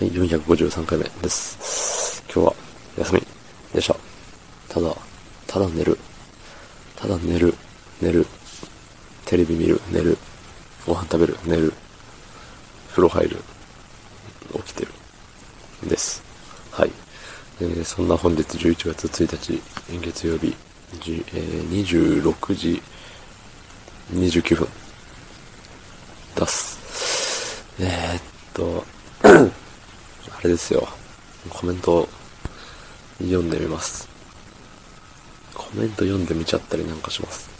はい、453回目です。今日は休みでした。ただ、ただ寝る。ただ寝る、寝る。テレビ見る、寝る。ご飯食べる、寝る。風呂入る。起きてる。です。はい。えーそんな本日11月1日、月曜日、じえー26時29分。出す。えー、っと、あれですよ。コメント読んでみます。コメント読んでみちゃったりなんかします。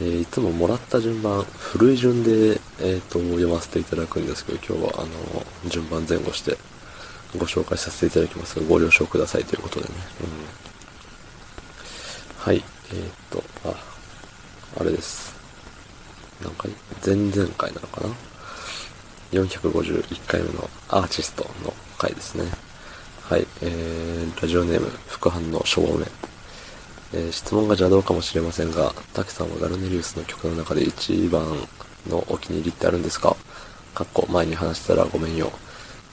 えーいつももらった順番、古い順で、えー、と読ませていただくんですけど、今日はあの順番前後してご紹介させていただきますが、ご了承くださいということでね。うん、はい、えー、っと、あ、あれです。何回前々回なのかな？451回目のアーティストの回ですね。はい、えー、ラジオネーム、副反応消防目。えー質問が邪道かもしれませんが、滝さんはガルネリウスの曲の中で一番のお気に入りってあるんですか？かっこ前に話したらごめんよ。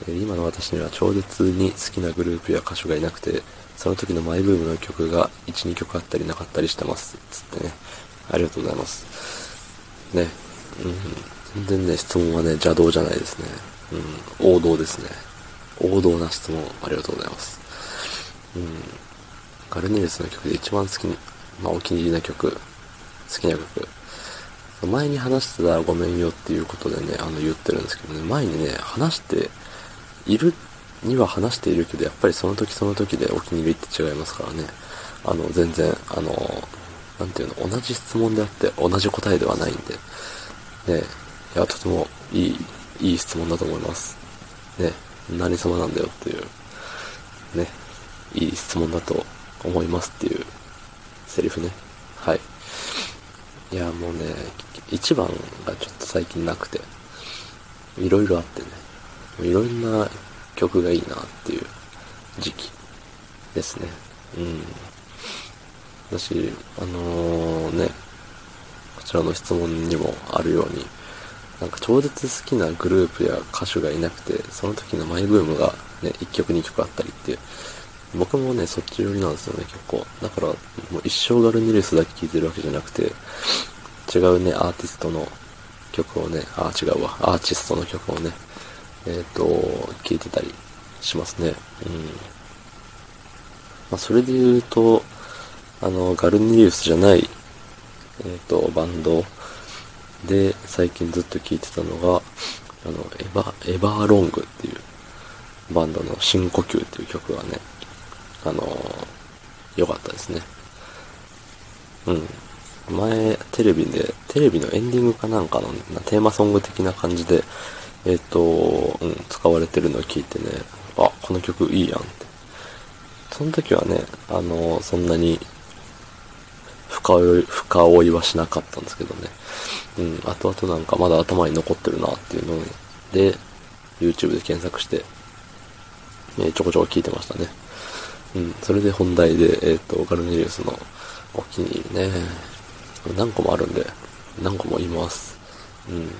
えー今の私には超絶に好きなグループや歌手がいなくて、その時のマイブームの曲が1、2曲あったりなかったりしてます。つってね。ありがとうございます。ね。うん。全然ね、質問はね、邪道じゃないですね。うん。王道ですね。王道な質問、ありがとうございます。うん。ガルネリスの曲で一番好きに、まあ、お気に入りな曲、好きな曲。前に話してたらごめんよっていうことでね、あの言ってるんですけどね、前にね、話しているには話しているけど、やっぱりその時その時でお気に入りって違いますからね。あの、全然、あの、なんていうの、同じ質問であって同じ答えではないんで、ね、いや、とてもいい、いい質問だと思います。ね、何様なんだよっていう、ね、いい質問だと思いますっていうセリフね。はい。いや、もうね、一番がちょっと最近なくて、いろいろあってね、いろんな曲がいいなっていう時期ですね。うん。私、あのね、こちらの質問にもあるように、なんか超絶好きなグループや歌手がいなくて、その時のマイブームがね、1曲2曲あったりっていう、僕もね、そっち寄りなんですよね、結構。だから、もう一生ガルニルスだけ聴いてるわけじゃなくて、違うね、アーティストの曲をね、あ、違うわ、アーティストの曲をね、えっ、と、聴いてたりしますね。うん。まあ、それで言うと、あの、ガルニリウスじゃない、えっ、と、バンドで最近ずっと聴いてたのが、あの、エヴァ、エヴァーロングっていうバンドの深呼吸っていう曲がね、あの良かったですね。うん。前、テレビで、テレビのエンディングかなんかのテーマソング的な感じで、えっ、と、うん、使われてるのを聞いてね、あ、この曲いいやんって。その時はね、あのそんなに深追い、深追いはしなかったんですけどね。うん、後々なんかまだ頭に残ってるなっていうので、YouTube で検索して、えちょこちょこ聞いてましたね。うん、それで本題で、えっ、と、ガルネリウスのお気に入りね、何個もあるんで、何個も言います。うん。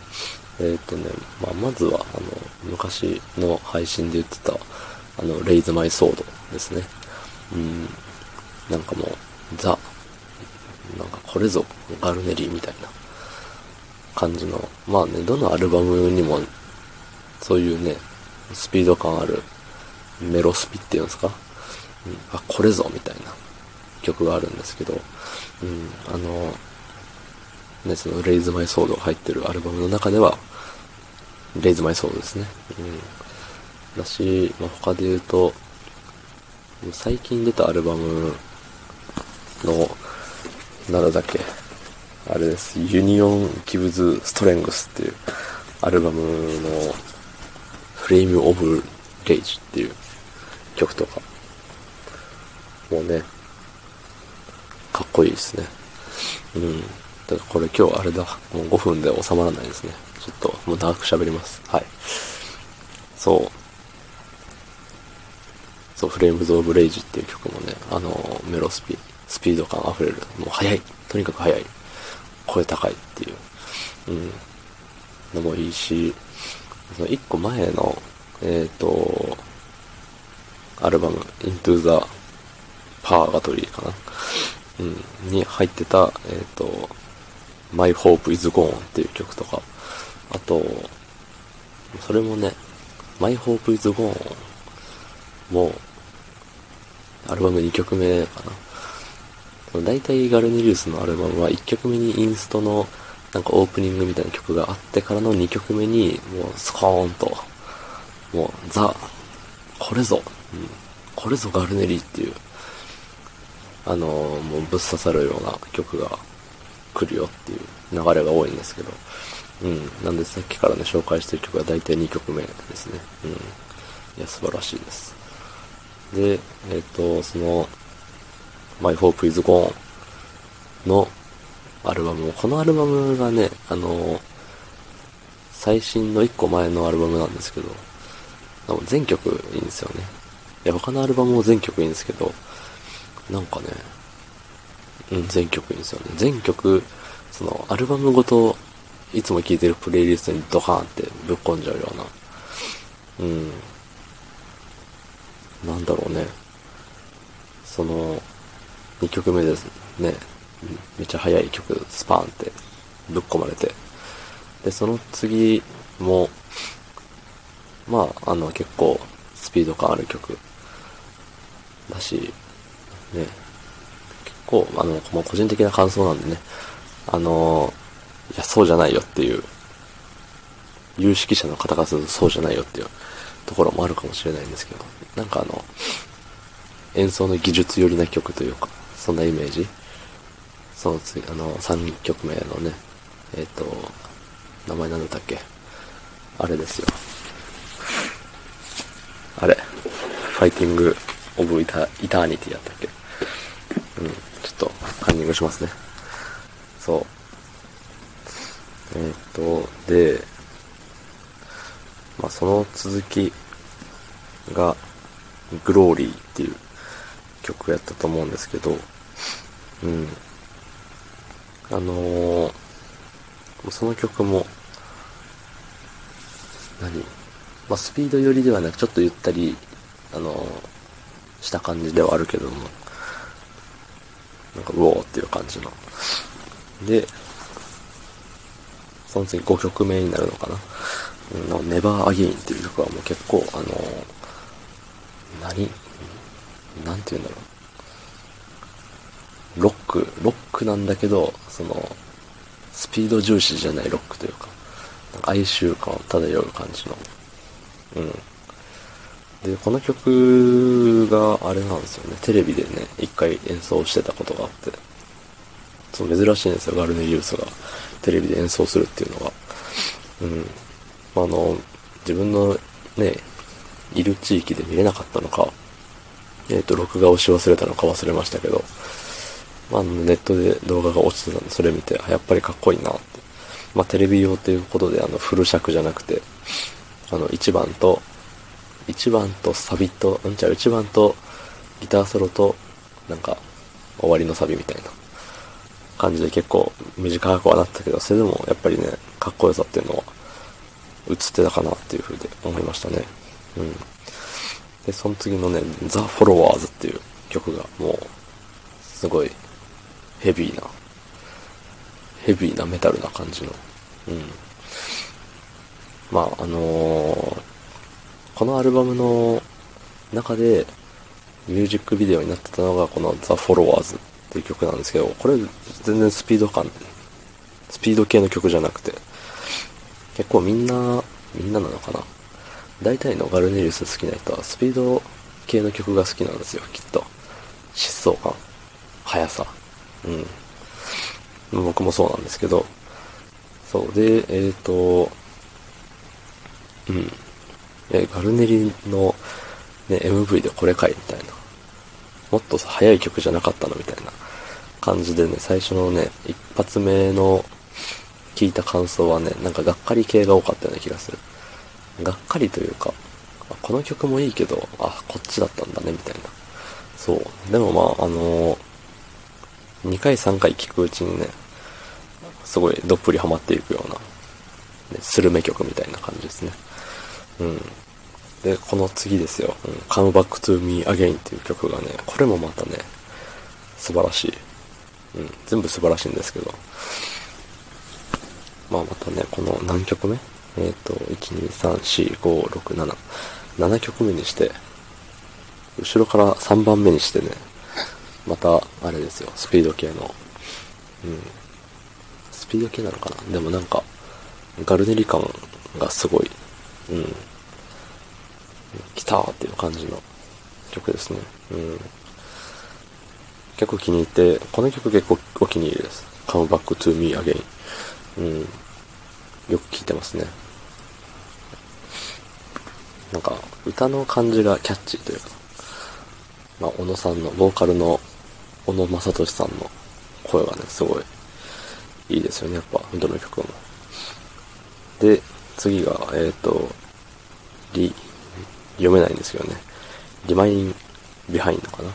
えっ、とね、まあ、まずは、あの、昔の配信で言ってた、あの、レイズマイソードですね。うん。なんかもう、ザ、なんかこれぞガルネリーみたいな感じの、まあね、どのアルバムにも、そういうね、スピード感あるメロスピっていうんですか、うん、あ、これぞみたいな曲があるんですけど、うん、あの、ね、そのレイズマイソードが入ってるアルバムの中では、レイズマイソードですね。うん。だし、まあ、他で言うと、最近出たアルバムの、なんだっけ、あれです、ユニオン・ギブズ・ストレングスっていうアルバムのフレーム・オブ・レイジっていう曲とか、もうね、かっこいいですね。うん。だからこれ今日あれだ、もう5分で収まらないですね。ちょっともう長く喋ります。はい。そう。そう、フレームズ・オブ・レイジっていう曲もね、あの、メロスピ、スピード感あふれる。もう速い。とにかく速い。声高いっていう、うん、のもいいし、その一個前のえっ、と、アルバム、Into the Purgatory かな。うん、に入ってた、えっ、と、My Hope is Gone っていう曲とか、あと、それもね、My Hope is Gone も、アルバム2曲目かな。大体ガルネリウスのアルバムは1曲目にインストのなんかオープニングみたいな曲があってからの2曲目にもうスコーンと、もうザ、これぞ、うん、これぞガルネリーっていう、あのー、もうぶっ刺さるような曲が来るよっていう流れが多いんですけど、うん。なんでさっきからね、紹介してる曲は大体2曲目ですね。うん。いや、素晴らしいです。で、えっ、ー、と、その、My Hope is Gone のアルバム、このアルバムがね、あの、最新の1個前のアルバムなんですけど、全曲いいんですよね。いや、他のアルバムも全曲いいんですけど、なんかね、うん、全曲いいんですよね。全曲、その、アルバムごと、いつも聴いてるプレイリストにドカーンってぶっ込んじゃうような、う、んだろうね。その、2曲目ですね。めっちゃ速い曲、スパーンってぶっ込まれて。で、その次も、まあ、あの、結構、スピード感ある曲。だし、ね、結構、あの、もう個人的な感想なんでね、あの、いや、そうじゃないよっていう、有識者の方からするとそうじゃないよっていうところもあるかもしれないんですけど、なんかあの、演奏の技術寄りな曲というか、そんなイメージ？その次、あの、3曲目のね、えっ、ー、と、名前なんだったっけ？あれですよ。あれ？ファイティング・オブ・イタ・イターニティやったっけ？うん、ちょっと、カンニングしますね。そう。えっ、と、で、まあ、その続きが、グローリーっていう曲やったと思うんですけど、うん。あのー、その曲も、何？まあ、スピード寄りではなく、ちょっとゆったり、あのー、した感じではあるけども、なんか、うおーっていう感じの。で、その次5曲目になるのかな？うん、ネバーアゲインっていう曲はもう結構、あのー、何？なんて言うんだろう。ロック、ロックなんだけど、その、スピード重視じゃないロックというか、哀愁感を漂う感じの。うん。で、この曲があれなんですよね。テレビでね、一回演奏してたことがあって。そう珍しいんですよ、ガルネリウスがテレビで演奏するっていうのが。うん。あの、自分のね、いる地域で見れなかったのか、えっ、ー、と、録画をし忘れたのか忘れましたけど、まあ、ネットで動画が落ちてたんで、それ見て、やっぱりかっこいいなって。まあ、テレビ用ということで、あの、フル尺じゃなくて、あの、1番と、1番とサビと、うんちゃう、1番とギターソロと、なんか、終わりのサビみたいな感じで結構短くはなったけど、それでもやっぱりね、かっこよさっていうのは映ってたかなっていう風で思いましたね。うん。で、その次のね、ザ・フォロワーズっていう曲がもう、すごいヘビーな、ヘビーなメタルな感じの、うん。まあ、あのー、このアルバムの中でミュージックビデオになってたのがこの The Followers っていう曲なんですけど、これ全然スピード感、スピード系の曲じゃなくて、結構みんな、みんななのかな大体のガルネリウス好きな人はスピード系の曲が好きなんですよ、きっと。疾走感、速さ。うん。僕もそうなんですけど、そう。で、えっ、ー、と、うん。え、ガルネリの、ね、MV でこれかいみたいな。もっとさ、早い曲じゃなかったのみたいな感じでね、最初のね、一発目の聞いた感想はね、なんかがっかり系が多かったような気がする。がっかりというか、この曲もいいけど、あ、こっちだったんだね、みたいな。そう。でもまあ、あのー2回3回聴くうちにね、すごいどっぷりハマっていくような、ね、スルメ曲みたいな感じですね。うん。で、この次ですよ。うん、Come Back to Me Again っていう曲がね、これもまたね、素晴らしい。うん、全部素晴らしいんですけど。まあまたね、この何曲目えっ、ー、と、1、2、3、4、5、6、7。7曲目にして、後ろから3番目にしてね、また、あれですよ、スピード系の。うん。スピード系なのかな？でもなんか、ガルネリ感がすごい。うん。来たーっていう感じの曲ですね。うん。結構気に入って、この曲結構お気に入りです。Come Back to Me Again。うん。よく聴いてますね。なんか、歌の感じがキャッチーというか、まあ、小野さんの、ボーカルの小野正利さんの声がね、すごいいいですよね、やっぱ、どの曲も。で、次が、えっ、ー、と、リ、読めないんですけどね、 Remain Behind かな。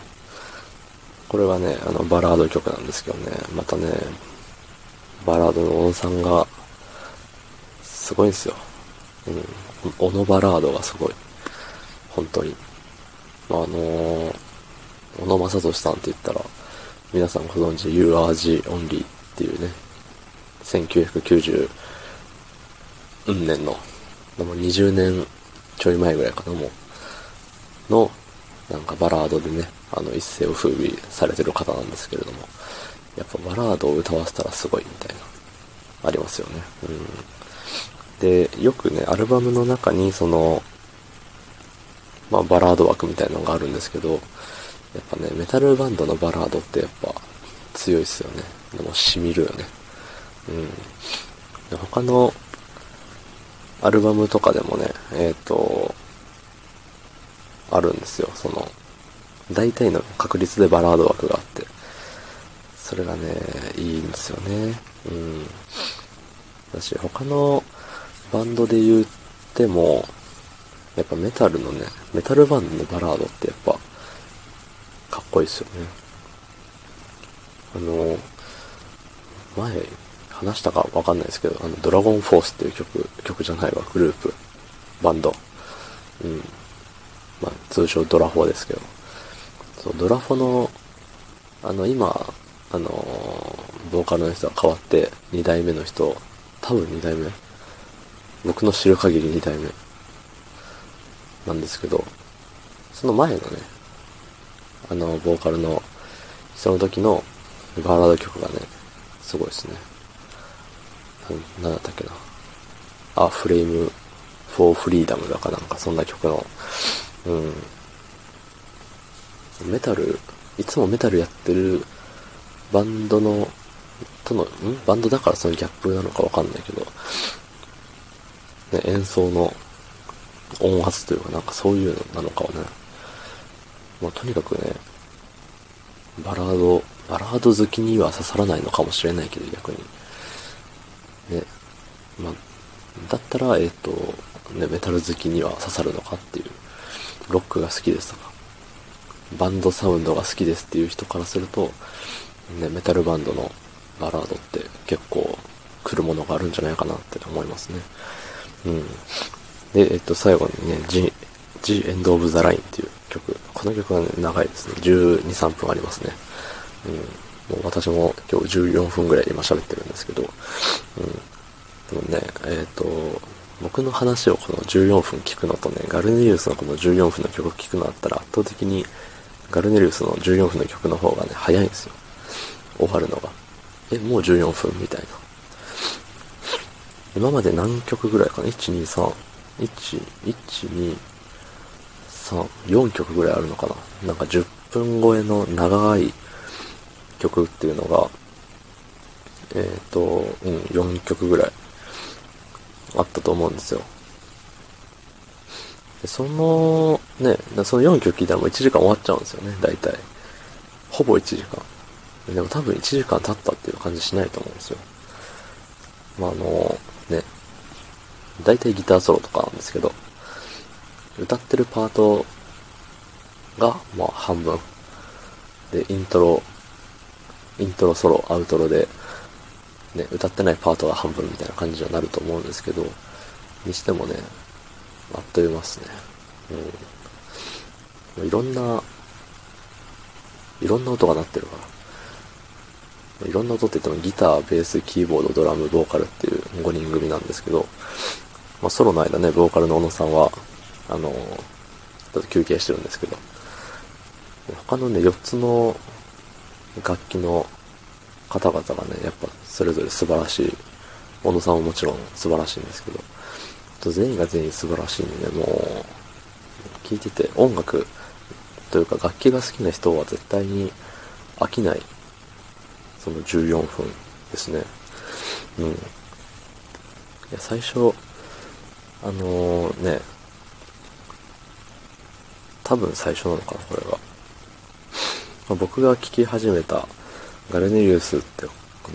これはね、あの、バラード曲なんですけどね、またね、バラードの小野さんが、すごいんですよ。うん。小野バラードがすごい。本当に。あ、のー、小野正俊さんって言ったら、皆さんご存知、You Are G Only っていうね、1990年の、もう20年ちょい前ぐらいかな、もう、の、なんかバラードでね、あの、一世を風靡されてる方なんですけれども、やっぱバラードを歌わせたらすごいみたいな、ありますよね。うん。で、よくね、アルバムの中にその、まあバラード枠みたいなのがあるんですけど、やっぱね、メタルバンドのバラードってやっぱ強いっすよね。でも染みるよね。うん。で他のアルバムとかでもね、えっ、ー、と、あるんですよ。その、大体の確率でバラード枠があって、それがね、いいんですよね。うん。だし、他のバンドで言っても、やっぱメタルのね、メタルバンドのバラードってやっぱ、かっこいいっすよね。あの、前、話したかわかんないですけど、あの、ドラゴンフォースっていう曲、曲じゃないわ、グループ、バンド。うん。まあ、通称ドラフォーですけど。そう、ドラフォの、あの、今、あのボーカルの人が変わって、2代目の人、多分2代目僕の知る限り2代目なんですけど、その前のね、あの、ボーカルの、その時のバラード曲がね、すごいですね。な、なんだったっけな。あ、フレーム、フォーフリーダムだかなんかそんな曲の、うん。メタル、いつもメタルやってるバンドの、との、ん？バンドだからそのギャップなのかわかんないけど、ね、演奏の音圧というかなんかそういうのなのかはね、まあ、とにかくね、バラード、バラード好きには刺さらないのかもしれないけど逆に。ね、まあ、だったら、えっ、ー、と、ね、メタル好きには刺さるのかっていう、ロックが好きですとか、バンドサウンドが好きですっていう人からすると、ね、メタルバンドのバラードって結構来るものがあるんじゃないかなって思いますね。うん。で、えっと、最後にね、G、G End of the Line っていう曲。この曲はね、長いですね。12、3分ありますね。うん。もう私も今日14分ぐらい今喋ってるんですけど、うん。でもね、えっ、と、僕の話をこの14分聞くのとね、ガルネリウスのこの14分の曲聞くのだったら圧倒的にガルネリウスの14分の曲の方がね、早いんですよ。終わるのが。え、もう14分みたいな。今まで何曲ぐらいかな ?1、2、3、1、1、2、3、4曲ぐらいあるのかな？なんか10分超えの長い曲っていうのが、えっ、ー、と、うん、4曲ぐらいあったと思うんですよ。でその、ね、その4曲聴いたらもう1時間終わっちゃうんですよね、大体。ほぼ1時間。でも多分1時間経ったっていう感じしないと思うんですよ。まあ、あの、ね、大体ギターソロとかなんですけど、歌ってるパートが、まあ半分。で、イントロ、イントロソロ、アウトロで、ね、歌ってないパートが半分みたいな感じにはなると思うんですけど、にしてもね、あっという間っすね。うん。いろんな、いろんな音が鳴ってるから。いろんな音って言ってもギター、ベース、キーボード、ドラム、ボーカルっていう5人組なんですけど、まあ、ソロの間ね、ボーカルの小野さんは、あの、ちょっと休憩してるんですけど、他のね、4つの楽器の方々がね、やっぱそれぞれ素晴らしい。小野さんももちろん素晴らしいんですけど、全員が全員素晴らしいんでね、もう、聴いてて音楽というか楽器が好きな人は絶対に飽きない、その14分ですね。うん。いや、最初、あのー、ね、多分最初なのかな、これが。まあ、僕が聴き始めたガルネリウスって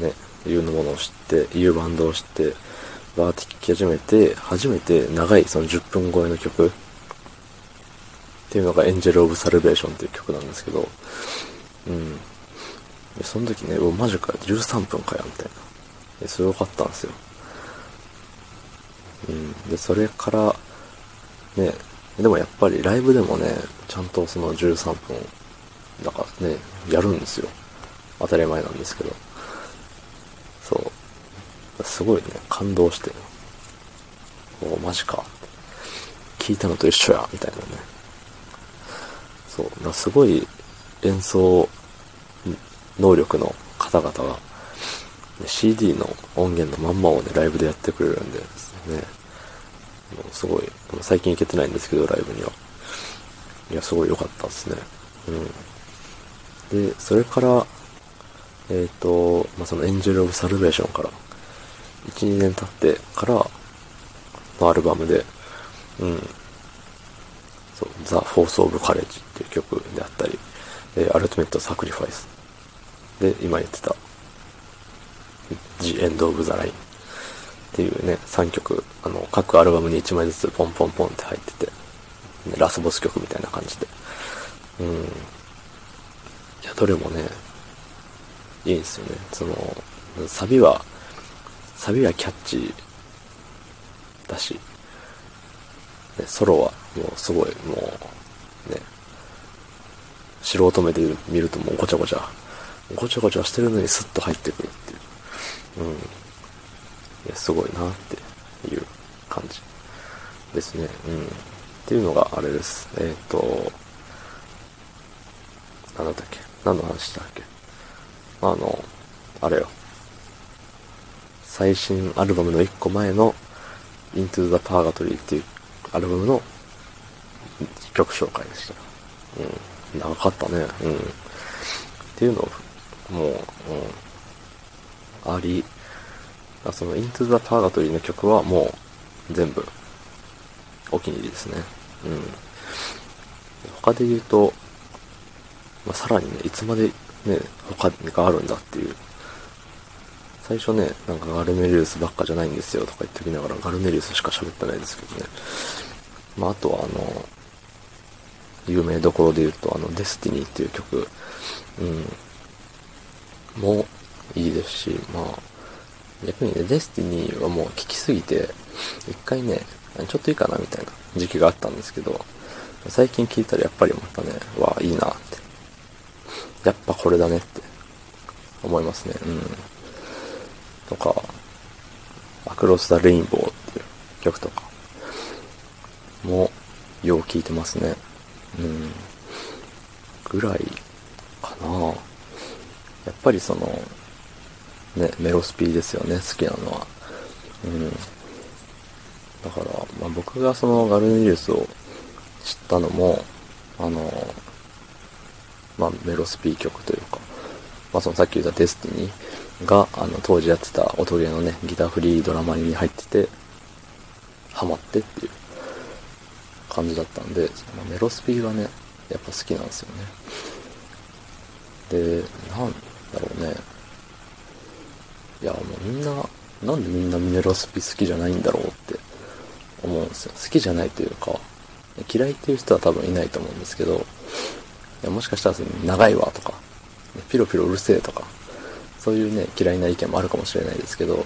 ね、いうのものを知って、いうバンドを知って、バーって聴き始めて、初めて長いその10分超えの曲っていうのがエンジェル・オブ・サルベーションっていう曲なんですけど、うん。で、その時ね、うマジかよ、13分かよ、みたいな。ですごかったんですよ。うん。で、それから、ね、でもやっぱりライブでもね、ちゃんとその13分、だからね、やるんですよ。当たり前なんですけど。そう。すごいね、感動して。おマジか。聞いたのと一緒や、みたいなね。そう。すごい演奏能力の方々が、CD の音源のまんまをね、ライブでやってくれるんでですね。もうすごい、最近行けてないんですけど、ライブには。いや、すごい良かったですね。うん。で、それから、えっ、ー、と、まあ、そのエンジェル・オブ・サルベーションから、1、2年経ってからのアルバムで、うん、そう、ザ・フォース・オブ・カレッジっていう曲であったり、えー、アルで、今言ってた、The End of the Line っていうね、3曲、あの、各アルバムに1枚ずつポンポンポンって入ってて、ラスボス曲みたいな感じで。うん。いや、どれもね、いいんですよね。その、サビは、サビはキャッチだし、ね、ソロはもうすごい、もう、ね、素人目で見るともうごちゃごちゃ、ごちゃごちゃしてるのにスッと入ってくるっていう。うん。いや、すごいなっていう感じですね。うん。っていうのがあれです。えっ、ー、と、なんだったっけ？何の話したっけ？あの、あれよ。最新アルバムの1個前の Into the Purgatory っていうアルバムの曲紹介でした。うん。長かったね。うん。っていうのを、もう、うん。あり、その Into the Purgatory の曲はもう全部お気に入りですね。うん。他で言うと、まあ、さらにね、いつまでね、他があるんだっていう。最初ね、なんかガルネリウスばっかじゃないんですよとか言っておきながらガルネリウスしか喋ってないですけどね。まあ、あとはあの、有名どころで言うと、あの、 Destiny っていう曲、うん、もいいですし、まあ、逆にね、 Destiny はもう聴きすぎて、一回ね、ちょっといいかなみたいな時期があったんですけど、最近聞いたらやっぱりまたね、わあ、いいなって。やっぱこれだねって思いますね。うん。とか、アクロス・ザ・レインボーっていう曲とかもよう聴いてますね。うん。ぐらいかなやっぱりその、ね、メロスピーですよね、好きなのは。うん。だから、まあ、僕がそのガルネリウスを知ったのも、あの、まあ、メロスピー曲というか、まあ、そのさっき言った Destiny が、あの、当時やってた音ゲーのね、ギタフリドラマニに入ってて、ハマってっていう感じだったんで、まあ、メロスピーがね、やっぱ好きなんですよね。で、なんだろうね。いや、もうみんな、なんでみんなミネロスピ好きじゃないんだろうって思うんですよ。好きじゃないというか、嫌いっていう人は多分いないと思うんですけど、いやもしかしたら長いわとか、ピロピロうるせえとか、そういうね、嫌いな意見もあるかもしれないですけど、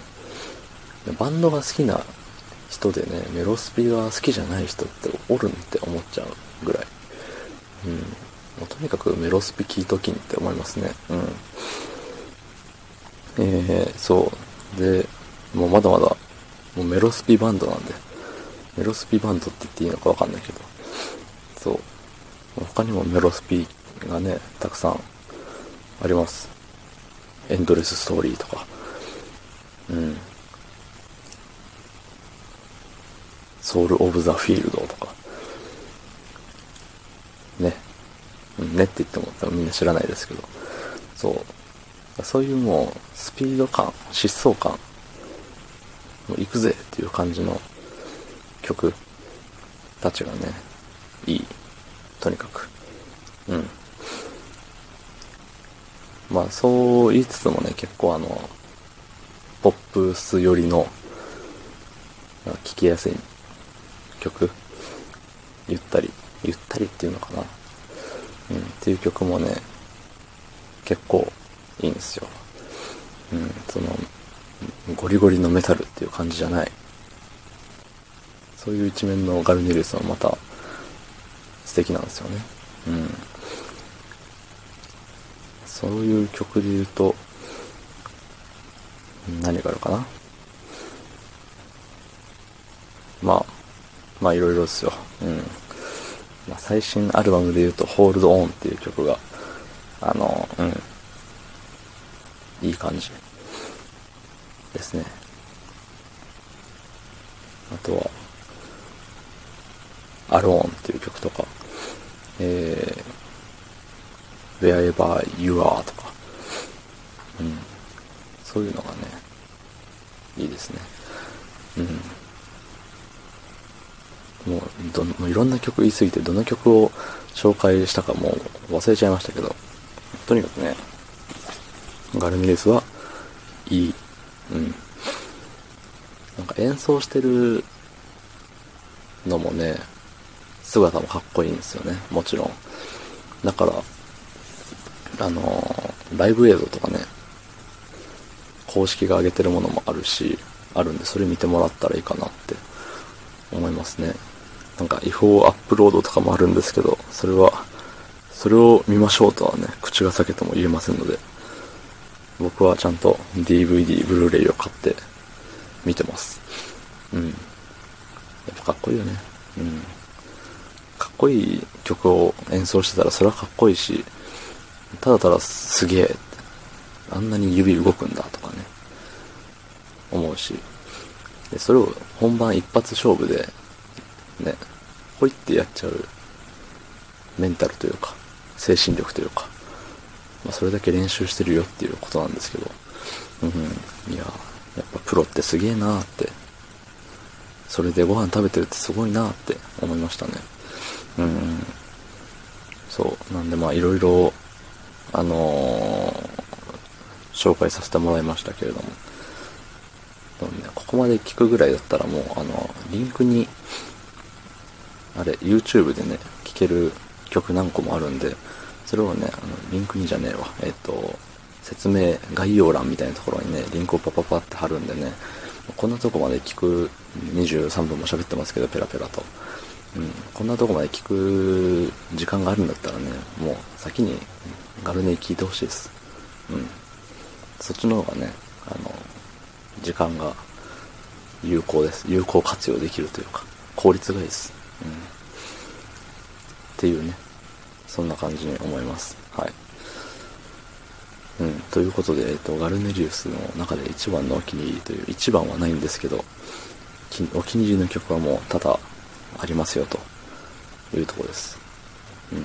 バンドが好きな人でね、メロスピが好きじゃない人っておるんって思っちゃうぐらい。うん。もうとにかくメロスピ聞いときんって思いますね。うん。えー、そう。で、もうまだまだ、もうメロスピバンドなんで、メロスピバンドって言っていいのかわかんないけど、そう。他にもメロスピがね、たくさんあります。エンドレスストーリーとか。うん。ソウル・オブ・ザ・フィールドとか。ね。ねって言っても多分みんな知らないですけど。そう。そういうもう、スピード感、疾走感、もう行くぜっていう感じの曲たちがね、いい。とにかく。うん。まあ、そう言いつつもね、結構あの、ポップス寄りの、聴きやすい曲、ゆったり、ゆったりっていうのかな。うん、っていう曲もね、結構いいんですよ。うん、その、ゴリゴリのメタルっていう感じじゃない。そういう一面のガルネリウスはまた素敵なんですよね。うん。そういう曲で言うと、何があるかな？まあ、まあいろいろですよ。うん。まあ、最新アルバムで言うと、Hold On っていう曲が、あの、うん。いい感じですね。あとは、アローンっていう曲とか、えー、Wherever You Are とか、うん。そういうのがね、いいですね。うん。もうどもういろんな曲言いすぎてどの曲を紹介したかもう忘れちゃいましたけど、とにかくね、ガルミレスはいい。うん。なんか演奏してるのもね、姿もかっこいいんですよね、もちろん。だから、あのー、ライブ映像とかね、公式が上げてるものもあるし、あるんで、それ見てもらったらいいかなって思いますね。なんか違法アップロードとかもあるんですけど、それは、それを見ましょうとはね、口が裂けても言えませんので、僕はちゃんと DVD、ブルーレイを買って見てます。うん。やっぱかっこいいよね。うん。かっこいい曲を演奏してたらそれはかっこいいし、ただただすげえ、あんなに指動くんだとかね、思うし、でそれを本番一発勝負でね、ほいってやっちゃうメンタルというか、精神力というか、まあ、それだけ練習してるよっていうことなんですけど、うん、いや、やっぱプロってすげえなーって、それでご飯食べてるってすごいなーって思いましたね。うん、そう、なんでまあいろいろ、あのー、紹介させてもらいましたけれども、でもね、ここまで聞くぐらいだったらもう、あの、リンクにあれ、YouTube でね、聴ける曲何個もあるんで、それをね、あの、リンクにじゃねえわ、えっ、と、説明、概要欄みたいなところにね、リンクをパパパって貼るんでね、こんなとこまで聞く、23分も喋ってますけど、ペラペラと。うん、こんなとこまで聞く時間があるんだったらね、もう先にガルネ聞いてほしいです。うん。そっちの方がね、あの、時間が有効です。有効活用できるというか、効率がいいです。うん、っていうね、そんな感じに思います。はい。うん、ということで、えっ、と、ガルネリウスの中で一番のお気に入りという、一番はないんですけど、お気に入りの曲はもう多々ありますよというとこです。うん。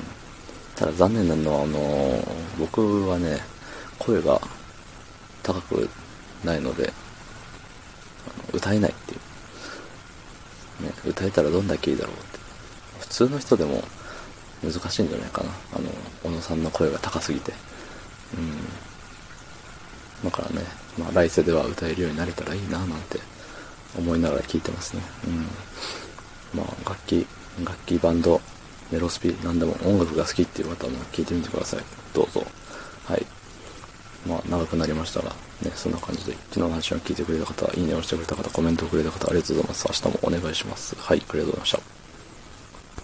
ただ残念なのは、あのー、僕はね、声が高くないので、歌えないっていう。ね、歌えたらどんだけいいだろうって。普通の人でも難しいんじゃないかな。あの、小野さんの声が高すぎて。うん。だからね、まあ来世では歌えるようになれたらいいななんて思いながら聴いてますね。うん。まあ楽器、楽器、バンド、メロスピ、なんでも音楽が好きっていう方も聴いてみてください。どうぞ。はい。まあ、長くなりましたが、ね、そんな感じで、昨日の話を聞いてくれた方、いいねをしてくれた方、コメントをくれた方、ありがとうございます。明日もお願いします。はい、ありがとうございました。